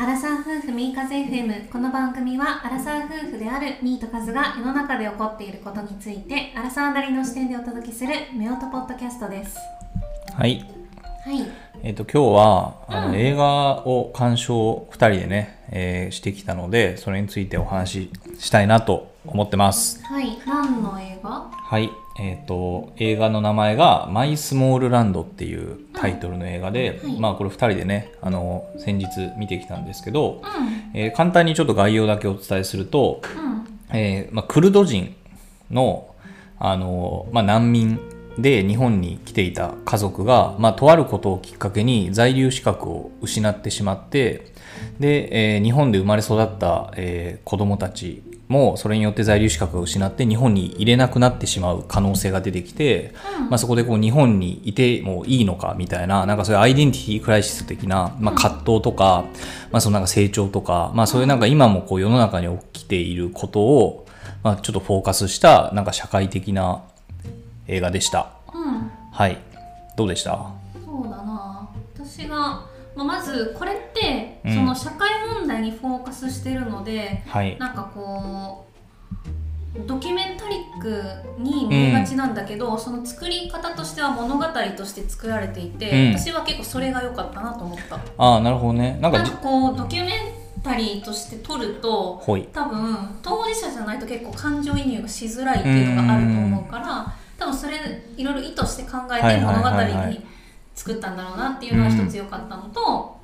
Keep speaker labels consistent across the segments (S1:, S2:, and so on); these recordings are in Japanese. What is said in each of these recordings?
S1: アラサー夫婦ミーカズ FM この番組はアラサー夫婦であるミーとカズが世の中で起こっていることについてアラサーなりの視点でお届けする夫婦ポッドキャストです
S2: はい。
S1: はい
S2: えっ、と、今日は、あの、
S1: うん
S2: 映画を鑑賞2人でね、えーしてきたので、それについてお話ししたいなと思ってます。
S1: はい何の映画？
S2: はい。えっ、と、映画の名前が、マイスモールランドっていうタイトルの映画で、
S1: はい。
S2: まあ、これ2人でね、あの、先日見てきたんですけど、
S1: うん。
S2: えー簡単にちょっと概要だけお伝えすると、
S1: うん。
S2: えーまあ、クルド人の、あのまあ、難民で日本に来ていた家族が、まあ、とあることをきっかけに在留資格を失ってしまってで、えー日本で生まれ育った、えー子供たちもそれによって在留資格を失って日本に入れなくなってしまう可能性が出てきて、まあ、そこでこう日本にいてもいいのかみたいななんかそういうアイデンティティクライシス的な、まあ、葛藤とか、まあ、そのなんか成長とか、まあ、そういうなんか今もこう世の中に起きていることを、まあ、ちょっとフォーカスしたなんか社会的な映画でした。
S1: うん。
S2: はい。どうでした？
S1: そうだな。私が、まあ、まずこれって、
S2: うん。
S1: その社会問題にフォーカスしてるので
S2: はい。
S1: なんかこうドキュメンタリックに見えがちなんだけど、その作り方としては物語として作られていて、
S2: うん
S1: 私は結構それが良かったなと思った
S2: ああ、なるほどね。なんか
S1: こうドキュメンタリーとして撮ると。多分当事者じゃないと結構感情移入がしづらいっていうのがあると思うから多分それいろいろ意図して考えて物語に作ったんだろうなっていうのが一つ良かったのと、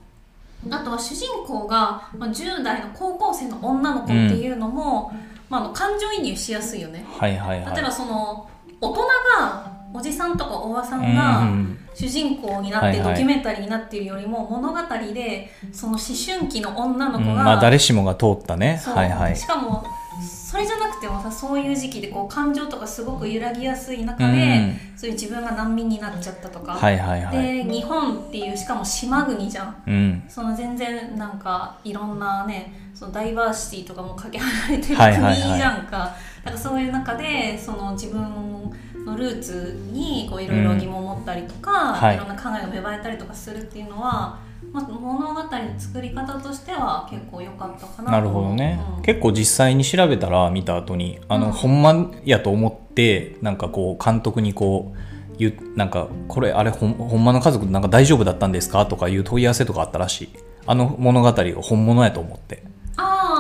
S1: あとは主人公がまあ10代の高校生の女の子っていうのも、まあ、あの感情移入しやすいよね。
S2: はいはいはい。
S1: 例えばその大人がおじさんとかおばさん
S2: うん
S1: が
S2: うん
S1: 主人公になってドキュメンタリーになっているよりも物語でその思春期の女の
S2: うん
S1: 子が、
S2: まあ誰しもが通ったね。はいはい。
S1: しかもそれじゃなくてもさそういう時期でこう感情とかすごく揺らぎやすい中で、
S2: うん。
S1: そういう自分が難民になっちゃったとか、
S2: はいはいはい。
S1: で日本っていうしかも島国じゃん。
S2: うん。
S1: その全然なんかいろんなねそのダイバーシティとかもかけ離れてる
S2: はいはいはい。
S1: 国じゃんか,、なんかそういう中でその自分のルーツにこういろいろ疑問を持ったりとか、
S2: はい。
S1: い、ろんな考えが芽生えたりとかするっていうのは、まあ、物語の作り方としては結構良かったかなと。
S2: なるほどね、
S1: うん。
S2: 結構実際に調べたら見た後にあの、
S1: うん。
S2: ほんまやと思ってなんかこう監督にこう言うなんかこれあれほんほんまの家族なんか大丈夫だったんですかとかいう問い合わせとかあったらしい。あの物語が本物やと思って。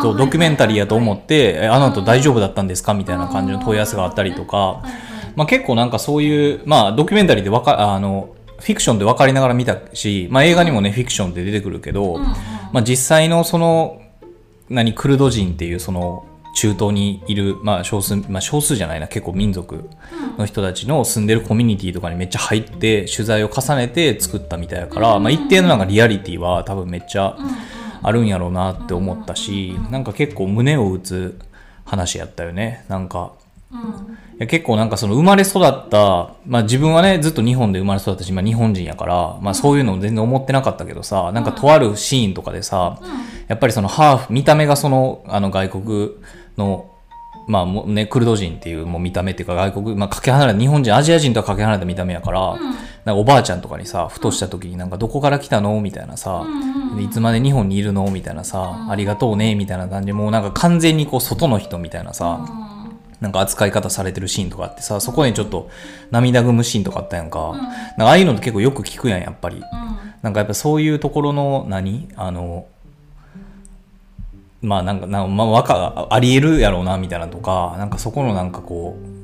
S2: そうドキュメンタリーやと思って、えあの後
S1: うん
S2: 大丈夫だったんですかみたいな感じの問い合わせがあったりとか、
S1: はいはい。
S2: まあ、結構なんかそういう、まあ、ドキュメンタリーでわかあのフィクションで分かりながら見たし、まあ、映画にもねフィクションで出てくるけど、
S1: うんうん。
S2: まあ、実際のその何クルド人っていうその中東にいる、まあ、少数、まあ、少数じゃないな結構民族の人たちの住んでるコミュニティとかにめっちゃ入って取材を重ねて作ったみたいだから、まあ、一定のなんかリアリティは多分めっちゃあるんやろうなって思ったしなんか結構胸を打つ話やったよね。なんか
S1: うん。
S2: いや結構なんかその生まれ育った、まあ自分はね、ずっと日本で生まれ育ったし、今日本人やから、まあそういうの全然思ってなかったけどさ、なんかとあるシーンとかでさ、やっぱりそのハーフ、見た目がその、あの外国の、まあもうね、クルド人っていうもう見た目っていうか外国、まあかけ離れた、日本人、アジア人とはかけ離れた見た目やから、なんかおばあちゃんとかにさ、ふとした時になんかどこから来たの？みたいなさ、でいつまで日本にいるの？みたいなさ、ありがとうね？みたいな感じで、もうなんか完全にこう外の人みたいなさ、なんか扱い方されてるシーンとかあってさ、そこにちょっと涙ぐむシーンとかあったやんか。なんかああいうのって結構よく聞くやん、やっぱり。なんかやっぱそういうところの何？あの、まあなんか、なんかまあわか、ありえるやろうなみたいなとか、なんかそこのなんかこう、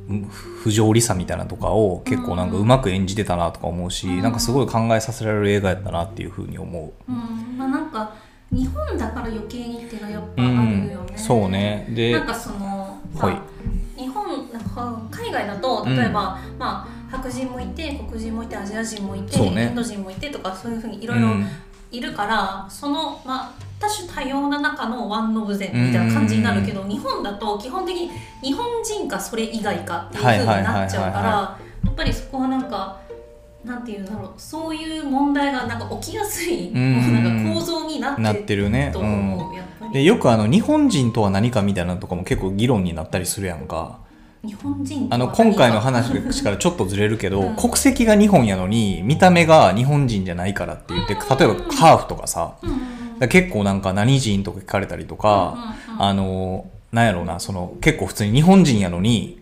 S2: 不条理さみたいなとかを結構なんかうまく演じてたなとか思うし、なんかすごい考えさせられる映画やったなっていうふうに思う。
S1: うんまあなんか日本だから余計にっていうのはやっぱ
S2: う
S1: あるよ
S2: ん
S1: ね、、
S2: そうね。で、
S1: なんかそのさ
S2: はい
S1: 海外だと例えば、まあ白人もいて黒人もいてアジア人もいて、
S2: ね。
S1: インド人もいてとかそういうふうにいろ
S2: う
S1: いろ
S2: ん。
S1: いるから、そのまあ多種多様な中のワンオブゼンみたいな感じになるけど、日本だと基本的に日本人かそれ以外かっていうふうになっちゃうからやっぱりそこはなんかなんていうんだろうそういう問題がなんか起きやすい、なんか構造になって
S2: な
S1: る
S2: ね。
S1: と
S2: うん。でよくあの日本人とは何かみたいなのとかも結構議論になったりするやんか
S1: 日本人と
S2: あの今回の話からちょっとずれるけど、
S1: うん。
S2: 国籍が日本やのに見た目が日本人じゃないからって言って例えばハーフとかさ
S1: うん。うん
S2: ら結構なんか何人とか聞かれたりとか、あのなんやろうなその結構普通に日本人やのに
S1: うん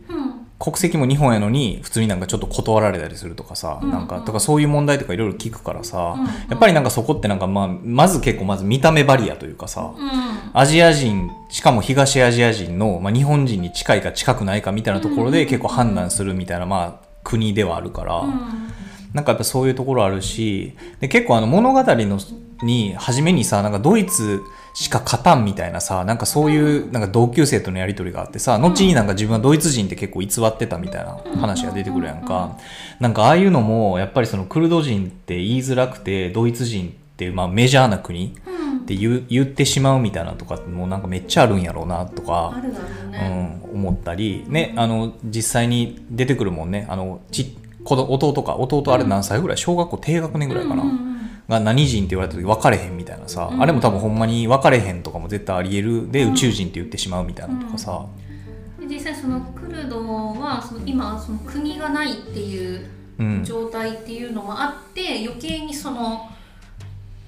S2: 国籍も日本やのに普通になんかちょっと断られたりするとかさ、
S1: うん。
S2: なんかとかそういう問題とかいろいろ聞くからさ、
S1: うん。
S2: やっぱりなんかそこってなんかまあまず結構まず見た目バリアというかさ、
S1: うん。
S2: アジア人しかも東アジア人の、まあ、日本人に近いか近くないかみたいなところで結構判断するみたいな、まあ、国ではあるから、
S1: うん。
S2: なんかやっぱそういうところあるしで結構あの物語のに初めにさなんかドイツしか勝たんみたいなさなんかそういうなんか同級生とのやり取りがあってさ後になんか自分はドイツ人って結構偽ってたみたいな話が出てくるやんか。なんかああいうのもやっぱりそのクルド人って言いづらくてドイツ人ってまあメジャーな国
S1: うん。
S2: って言う言ってしまうみたいなとかもうなんかめっちゃあるんやろうなとか
S1: う
S2: ん、思ったり、ね、あの実際に出てくるもんね。あのち子供弟か。弟あれ何歳ぐらい？小学校低学年ぐらいかな、
S1: うんうん
S2: が何人って言われた時分かれへんみたいなさ、
S1: うん。
S2: あれも多分ほんまに分かれへんとかも絶対ありえるで、宇宙人って言ってしまうみたいなとかさ、
S1: うん。で実際そのクルドはその今その国がないっていう
S2: うん。
S1: 状態っていうのもあって余計にその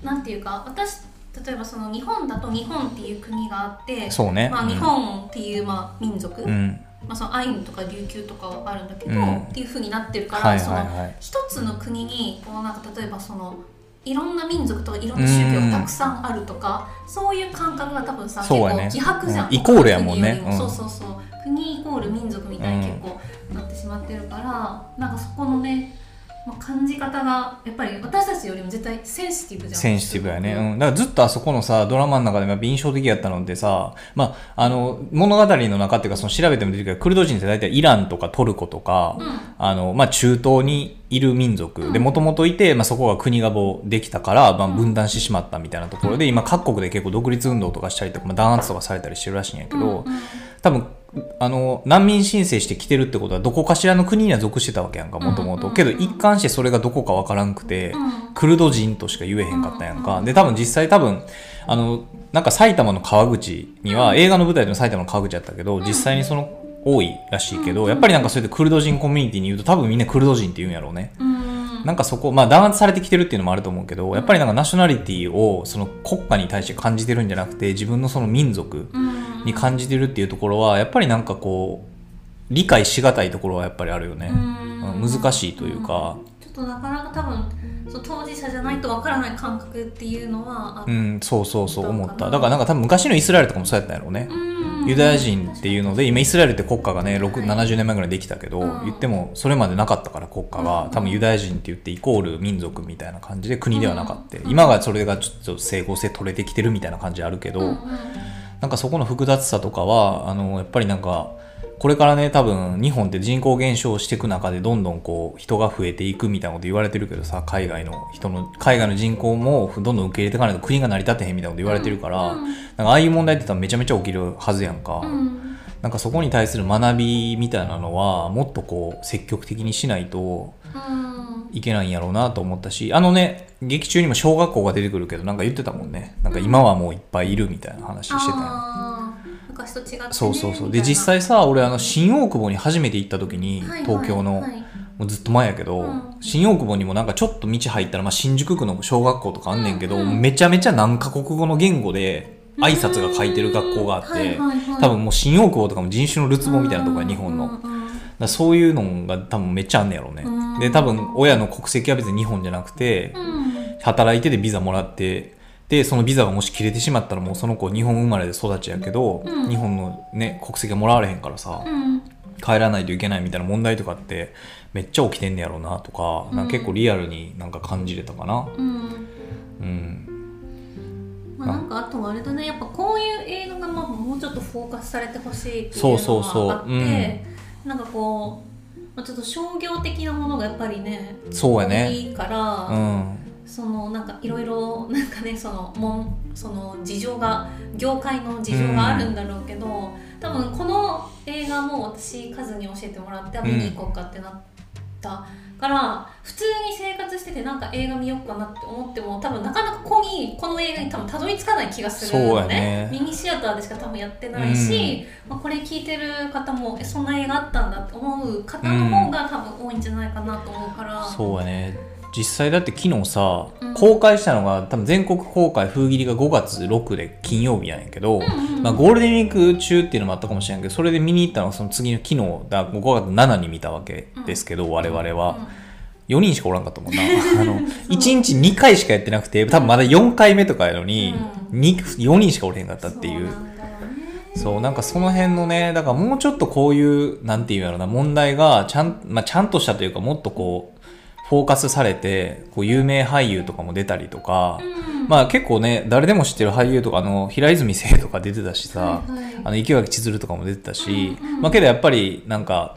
S1: なんていうか私例えばその日本だと日本っていう国があって
S2: そうね、
S1: まあ、
S2: うん。
S1: 日本っていうまあ民族、
S2: うん。
S1: まあ、そのアイヌとか琉球とかはあるんだけど、
S2: うん。
S1: っていうふうになってるから、
S2: はい
S1: その
S2: はい。はい
S1: 一つの国にこうなんか例えばそのいろんな民族とかいろんな宗教がたくさんあるとか、そういう感覚が多分さ、
S2: そうやね。
S1: 結構希薄じゃん、
S2: うん。イコールやもんね。
S1: そうそうそう。国イコール民族みたいに結構なってしまってるから、なんかそこのね、まあ、感じ方がやっぱり私たちよりも絶対センシティブじゃん。
S2: センシティブやね。うん。だからずっとあそこのさ、ドラマの中でも印象的やったのってさ、まあ、あの、物語の中っていうか、その調べても出てくるけど、クルド人って大体イランとかトルコとか、
S1: うん。
S2: あの、まあ、中東にいる民族。で、
S1: うん。
S2: もともといて、まあ、そこが国がもうできたから、まあ、分断してしまったみたいなところで、今各国で結構独立運動とかしたりとか、まあ、弾圧とかされたりしてるらしいんやけど、多分あの難民申請して来てるってことはどこかしらの国には属してたわけやんかもとも
S1: うんうんうん。
S2: とけど一貫してそれがどこかわからんくて、
S1: うん。
S2: クルド人としか言えへんかったやんか、
S1: うん。うん
S2: で多分実際多分あのなんか埼玉の川口には、映画の舞台でも埼玉の川口やったけど、実際にその多いらしいけど、やっぱりなんかそれでクルド人コミュニティに言うと多分みんなクルド人って言うんやろうね、
S1: うん。
S2: なんかそこ、まあ弾圧されてきてるっていうのもあると思うけど、やっぱりなんかナショナリティをその国家に対して感じてるんじゃなくて、自分のその民族
S1: うん
S2: に感じてるっていうところは、やっぱりなんかこう、理解しがたいところはやっぱりあるよね。難しいというか、
S1: ちょっとなかなか多分そう当事者じゃないとわからない感覚っていうのは
S2: うん、そうそうそう思った。だからなんか多分昔のイスラエルとかもそうやったんやろうね。
S1: うん。
S2: ユダヤ人っていうので、今イスラエルって国家がね、6 70年前ぐらいできたけど、
S1: うん。
S2: 言ってもそれまでなかったから国家が、
S1: うん。
S2: 多分ユダヤ人って言ってイコール民族みたいな感じで国ではなかった。
S1: うん。
S2: 今がそれがちょっと整合性取れてきてるみたいな感じあるけど、なんかそこの複雑さとかは、あの、やっぱりなんか、これからね、多分日本って人口減少していく中でどんどんこう人が増えていくみたいなこと言われてるけどさ、海外の人の、海外の人口もどんどん受け入れていかないと国が成り立てへんみたいなこと言われてるから、
S1: うん。
S2: なんかああいう問題って多分めちゃめちゃ起きるはずやんか。
S1: うん。
S2: なんかそこに対する学びみたいなのはもっとこう積極的にしないと
S1: うん
S2: いけないんやろうなと思ったし、あのね、劇中にも小学校が出てくるけどなんか言ってたもんね。なんか今はもういっぱいいるみたいな話してたよ。
S1: 昔と違ってね
S2: そうそうそう。で、実際さ、俺あの新大久保に初めて行った時に、東京の、
S1: はい
S2: もうずっと前やけど、
S1: うん
S2: 新大久保にもなんかちょっと道入ったら、まあ、新宿区の小学校とかあんねんけど、
S1: うんうん
S2: めちゃめちゃ何カ国語の言語で挨拶が書いてる学校があって、多分もう新大久保とかも人種のるつぼみたいなとこや、日本の。そういうのが多分めっちゃあんねやろうね。
S1: うん。
S2: で、多分親の国籍は別に日本じゃなくて、
S1: うん。
S2: 働いてでビザもらって、で、そのビザがもし切れてしまったらもうその子日本生まれで育ちやけど、
S1: うん。
S2: 日本のね、国籍がもらわれへんからさ、
S1: うん。
S2: 帰らないといけないみたいな問題とかってめっちゃ起きてんねやろうなとか,、なんか結構リアルになんか感じれたかな。
S1: うん。
S2: うん。
S1: まあ、なんかあとはあれだね。やっぱこういう映画がまあもうちょっとフォーカスされてほしいっていう
S2: そうそうそう。
S1: のがあってなんかこう、まあ、ちょっと商業的なものがやっぱりね
S2: そうやね。
S1: 多いから、
S2: うん。
S1: そのなんかいろいろなんかねそのもんその事情が業界の事情があるんだろうけど、多分この映画も私カズに教えてもらってあ見に行こうかってなったから普通に生活しててなんか映画見ようかなって思っても多分なかなかここにこの映画に多分たどり着かない気がするの
S2: ね。
S1: ミニシアターでしか多分やってないし、まあ、これ聞いてる方もえそんな映画あったんだって思う方の方が多分多いんじゃないかなと思うから。
S2: そうやね実際だって昨日さ、
S1: うん。
S2: コ公開したのが多分全国公開封切りが5月6で金曜日なんやけど、まあ、ゴールデンウィーク中っていうのもあったかもしれないけどそれで見に行ったのはその次の昨日だ5月7に見たわけですけど、我々は。4人しかおらんかったもんな。あの、1日2回しかやってなくて、多分まだ4回目とかやのに、に4人しかおれへんかったっていう。そう、なんかその辺のね、だからもうちょっとこういう、なんていうやろな、問題が、ちゃん、まあ、ちゃんとしたというか、もっとこう、フォーカスされて、こう、有名俳優とかも出たりとか、まあ結構ね、誰でも知ってる俳優とか、あの、平泉聖とか出てたしさ、
S1: はいはい
S2: あの、池脇千鶴とかも出てたし、まあけどやっぱり、なんか、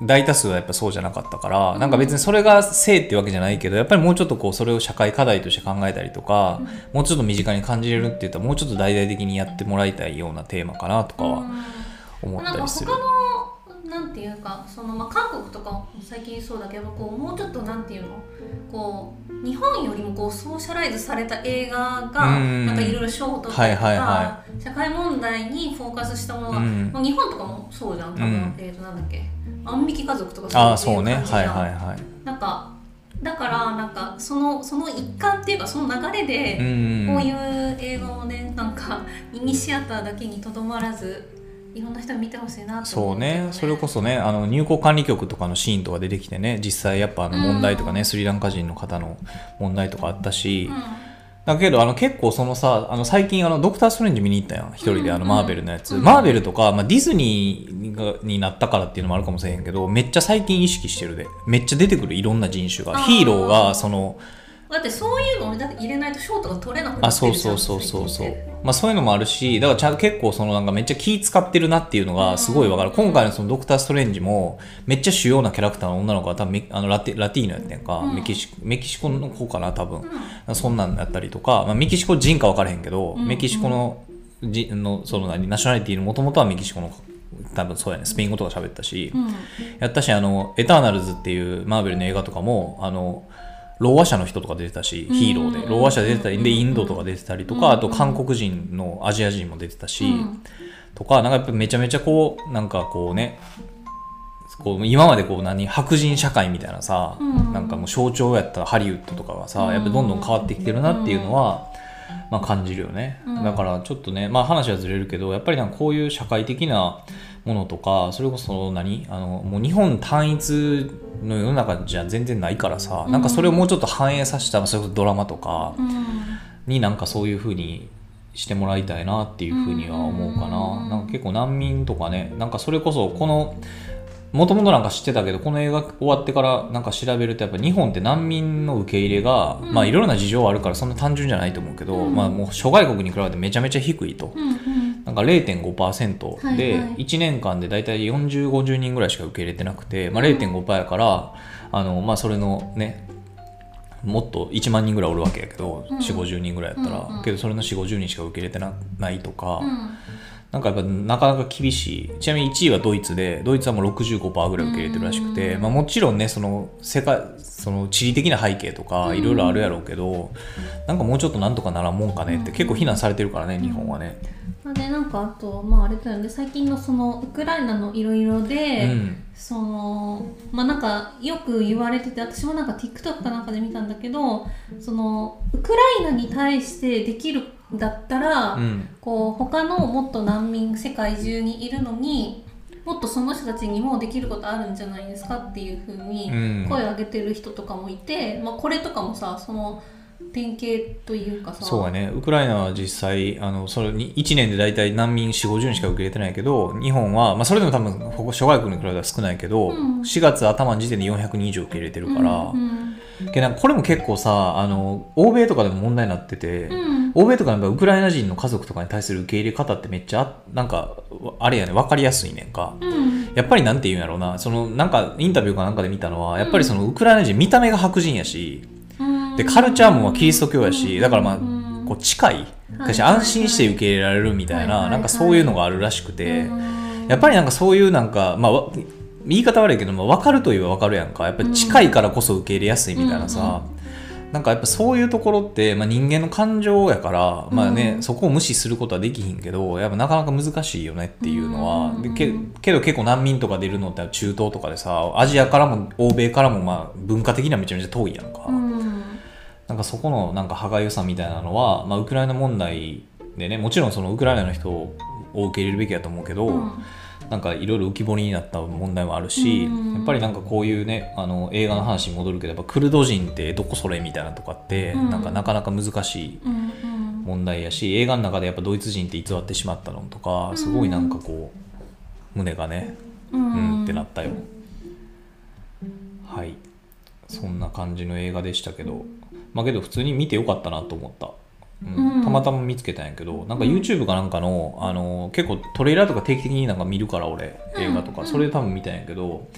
S2: 大多数はやっぱそうじゃなかったから、なんか別にそれが正っていうわけじゃないけど、やっぱりもうちょっとこう、それを社会課題として考えたりとか、もうちょっと身近に感じれるって言ったら、もうちょっと大々的にやってもらいたいようなテーマかなとかは思ったりする
S1: なんていうかその、まあ、韓国とかも最近そうだけどこうもうちょっとなんていうの？こう日本よりもこうソーシャライズされた映画がかいろいろ賞を取ったりとか、
S2: はいはいは
S1: 社会問題にフォーカスしたものが、
S2: うん。
S1: まあ、日本とかもそうじゃん。多分、
S2: うん
S1: えー、となんだっけ？万引き家族とかそういう
S2: そうね。はい
S1: 感じじゃん。
S2: はいはい。
S1: なんかだからなんかそのその一環っていうかその流れで、
S2: うん。
S1: こういう映画をねなんかミニシアターだけにとどまらずいろん。な人に見てほしいなって
S2: そうね、それこそね、あの入国管理局とかのシーンとか出てきてね、実際やっぱあの問題とかね、
S1: うん。
S2: スリランカ人の方の問題とかあったし、
S1: うん。
S2: だけどあの結構そのさ、あの最近あのドクター・ストレンジ見に行ったやん、一人であの
S1: うん。
S2: マーベルのやつ。
S1: うん。
S2: マーベルとか、まあ、ディズニーがになったからっていうのもあるかもしれへんけど、めっちゃ最近意識してるで。めっちゃ出てくる。いろんな人種が。ヒーローがその、
S1: だってそういうのをだって入れないとショートが取れなくな
S2: あ、
S1: ってるじゃ
S2: そうんそうそうそう。そう。まあそういうのもあるし、だからちゃん結構そのなんかめっちゃ気使ってるなっていうのがすごいわかる。
S1: うん
S2: 今回のそのドクター・ストレンジもめっちゃ主要なキャラクターの女の子が多分メあのラテラティーノやってんか、
S1: うん。
S2: メキシコ、メキシコの子かな多分。
S1: う
S2: そんなんだったりとか、まあ、メキシコ人か分からへんけど、
S1: うん。
S2: メキシコのじのその何ナショナリティのもともとはメキシコの多分そうやね。スペイン語とか喋ったし、やったしあの「エターナルズ」っていうマーベルの映画とかもあのろう話者の人とか出てたし、
S1: うん。
S2: ヒーローで。ろう話者出てたりで
S1: うん
S2: インドとか出てたりとか、
S1: うん。
S2: あと韓国人のアジア人も出てたし、
S1: うん。
S2: とかなんかやっぱめちゃめちゃこうなんかこうねこう今までこう何白人社会みたいなさ、
S1: うん。
S2: なんかもう象徴やったハリウッドとかがさ、
S1: うん。
S2: やっぱどんどん変わってきてるなっていうのは、まあ、感じるよね、
S1: うん。
S2: だからちょっとね、まあ、話はずれるけどやっぱりなんかこういう社会的なものとかそれこそ何？あのもう日本単一の世の中じゃ全然ないからさ、なんかそれをもうちょっと反映させたそれこそドラマとか
S1: うん。
S2: になんかそういう風にしてもらいたいなっていうふうには思うかな,、
S1: うん。
S2: なんか結構難民とかねなんかそれこそこのもともとなんか知ってたけどこの映画終わってからなんか調べるとやっぱ日本って難民の受け入れが、
S1: うん。
S2: まあいろいろな事情はあるからそんな単純じゃないと思うけど、
S1: うん。
S2: まあもう諸外国に比べてめちゃめちゃ低いと。
S1: うんうん
S2: なんか0.5%で
S1: はいはい。
S2: 1年間で大体40、50人ぐらいしか受け入れてなくて、まあ、0.5%やから、あのまあ、それのね、もっと1万人ぐらいおるわけやけど、
S1: うん。
S2: 4、50人ぐらいやったら、
S1: うんうん
S2: けどそれの4、50人しか受け入れてなないとか、
S1: うん。
S2: なんかやっぱなかなか厳しい。ちなみに1位はドイツで、ドイツはもう65%ぐらい受け入れてるらしくて、
S1: うん
S2: まあもちろんね、その世界、その地理的な背景とかいろいろあるやろうけど、なんかもうちょっとなんとかならんもんかねって結構非難されてるからね、日本はね。
S1: まあでなんかあとまああれだよね最近のそのウクライナのいろいろで、
S2: うん。
S1: そのまあなんかよく言われてて私もなんか TikTok かなんかで見たんだけどそのウクライナに対してできるんだったら、
S2: うん。
S1: こう他のもっと難民世界中にいるのにもっとその人たちにもできることあるんじゃないですかっていうふうに
S2: うん
S1: 声を上げてる人とかもいて、まあ、これとかもさその典型というかさ。
S2: そうやね、ウクライナは実際、あのそれに1年で大体難民4、50人しか受け入れてないけど、日本は、まあ、それでも多分、ここ諸外国に比べたら少ないけど、
S1: うん。
S2: 4月頭の時点で400人以上受け入れてるから、
S1: うん
S2: なんかこれも結構さあの、欧米とかでも問題になってて、
S1: うん。
S2: 欧米とかやっぱウクライナ人の家族とかに対する受け入れ方ってめっちゃ、なんか、あれやね、分かりやすいねんか。
S1: うん。
S2: やっぱりなんて言うんやろうな、そのなんかインタビューかなんかで見たのは、やっぱりそのウクライナ人、見た目が白人やし、
S1: うん
S2: で、カルチャーもキリスト教やし、だからまあ、
S1: うん。
S2: こう近い、
S1: はい。
S2: 私安心して受け入れられるみたいな、なんかそういうのがあるらしくて、
S1: うん
S2: やっぱりなんかそういうなんか、まあ、わ言い方悪いけど、まあ、分かるといえば分かるやんか。やっぱり近いからこそ受け入れやすいみたいなさ、なんかやっぱそういうところって、まあ、人間の感情やから、まあね、
S1: うん。
S2: そこを無視することはできひんけど、やっぱなかなか難しいよねっていうのは、
S1: うん。
S2: でけけど結構難民とか出るのって中東とかでさ、アジアからも欧米からもまあ文化的にはめちゃめちゃ遠いやんか。
S1: うん
S2: なんかかそこのなんか歯がゆさみたいなのは、まあ、ウクライナ問題でねもちろんそのウクライナの人を受け入れるべきだと思うけど、
S1: うん。
S2: なんかいろいろ浮き彫りになった問題もあるし、
S1: うん。
S2: やっぱりなんかこういうねあの映画の話に戻るけどやっぱクルド人ってどこそれみたいなとかって、
S1: うん。
S2: なんかなかなか難しい問題やし映画の中でやっぱドイツ人って偽ってしまったのとかすごいなんかこう胸がね
S1: う
S2: うんんってなったよ。はい。そんな感じの映画でしたけどまあけど普通に見てよかったなと思った、うん。
S1: うん。
S2: たまたま見つけたんやけどなんか YouTube かなんかのあの結構トレーラーとか定期的になんか見るから俺映画とか、
S1: うん
S2: それで多分見たんやけど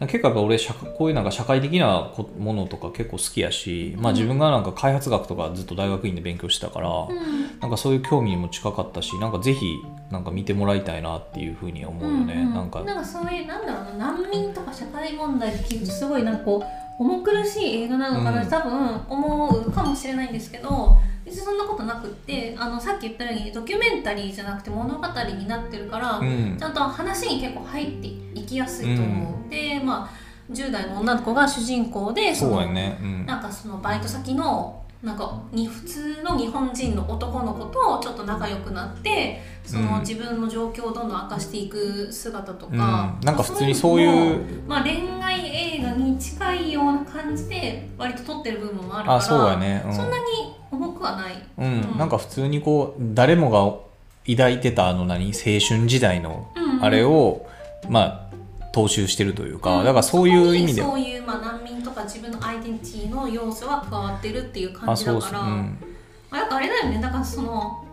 S2: 結構やっぱ俺社こういうなんか社会的なこものとか結構好きやし、まあ、自分がなんか開発学とかずっと大学院で勉強してたから、
S1: うん。
S2: なんかそういう興味にも近かったしなんかぜひなんか見てもらいたいなっていうふうに思うよね、
S1: うん
S2: なんか。
S1: なんかそういうなんだろうな難民とか社会問題って聞くとすごいなんかこう重苦しい映画なのかなって多分思うかもしれないんですけど別にそんなことなくってあのさっき言ったようにドキュメンタリーじゃなくて物語になってるから、
S2: うん。
S1: ちゃんと話に結構入っていきやすいと思う、でまあ10代の女の子が主人公でなんかそのバイト先のなんかに普通の日本人の男の子とちょっと仲良くなってその
S2: うん。
S1: 自分の状況をどんどん明かしていく姿とか、
S2: うん。なんか普通にそういう
S1: まあ、恋愛映画に近いような感じで割と撮ってる部分もあるから
S2: あそうやね。うん。
S1: そんなに重くはない。
S2: うん。
S1: うん。
S2: なんか普通にこう誰もが抱いてたあの何青春時代の
S1: うん
S2: あれを、まあ踏襲してるというか、
S1: うん。
S2: だからそういう意味で。
S1: そういう、まあ、難民とか自分のアイデンティティの要素は加わってるっていう感
S2: あ
S1: じだから
S2: そうん、
S1: まあ、だからあれだよね。だからその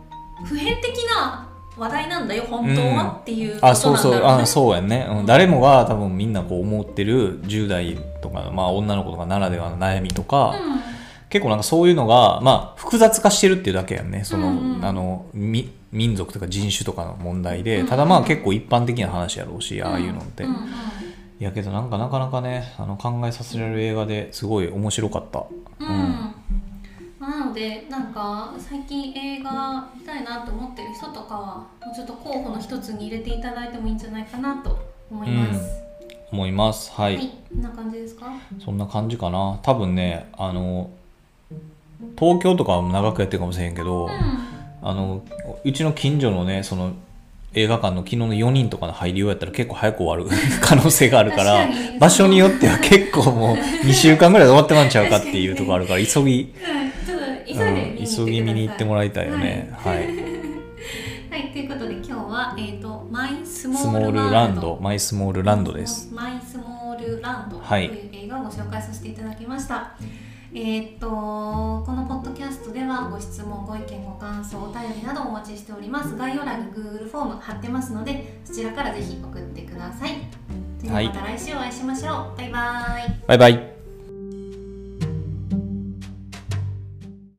S1: 普遍的な話題なんだよ本当は、っていうことなんだ
S2: あそうそうあそうやね、うん、誰もが多分みんなこう思ってる10代とか、まあ、女の子とかならではの悩みとか、結構なんかそういうのが、まあ、複雑化してるっていうだけやんね。その、
S1: うんうん
S2: あのみ民族とか人種とかの問題で、
S1: うん
S2: ただまあ結構一般的な話やろうし、
S1: うん。
S2: ああいうのって、
S1: うんうん
S2: いやけどなんかなかなかねあの考えさせられる映画ですごい面白かった。
S1: うん。
S2: うん。
S1: まあなのでなんか最近映画見たいなと思ってる人とかはもうちょっと候補の一つに入れていただいてもいいんじゃないかなと思います、
S2: 思います。はい、
S1: はい。こんな感じですか？
S2: そんな感じかな。多分ねあの東京とかは長くやってるかもしれんけど、
S1: うん。
S2: あのうちの近所のねその映画館の昨日の4人とかの入りようやったら結構早く終わる。可能性があるから場所によっては結構もう2週間ぐらいで終わってまんちゃうかっていうところあるから急ぎ、
S1: うんちょっと急
S2: ぎ見に行ってもらいたいよね。はい、
S1: はい、はい、ということで今日は、えー、とマイスモ
S2: スモールラン
S1: ド。
S2: マイスモールランドです。
S1: マイスモールランドと
S2: はい。
S1: いう映画をご紹介させていただきました。えーっとこのポッドキャストではご質問ご意見ご感想お便りなどお待ちしております概要欄に Google フォーム貼ってますのでそちらからぜひ送ってください。では
S2: はい
S1: また来週お会いしましょう。バイバイ。
S2: バイバイ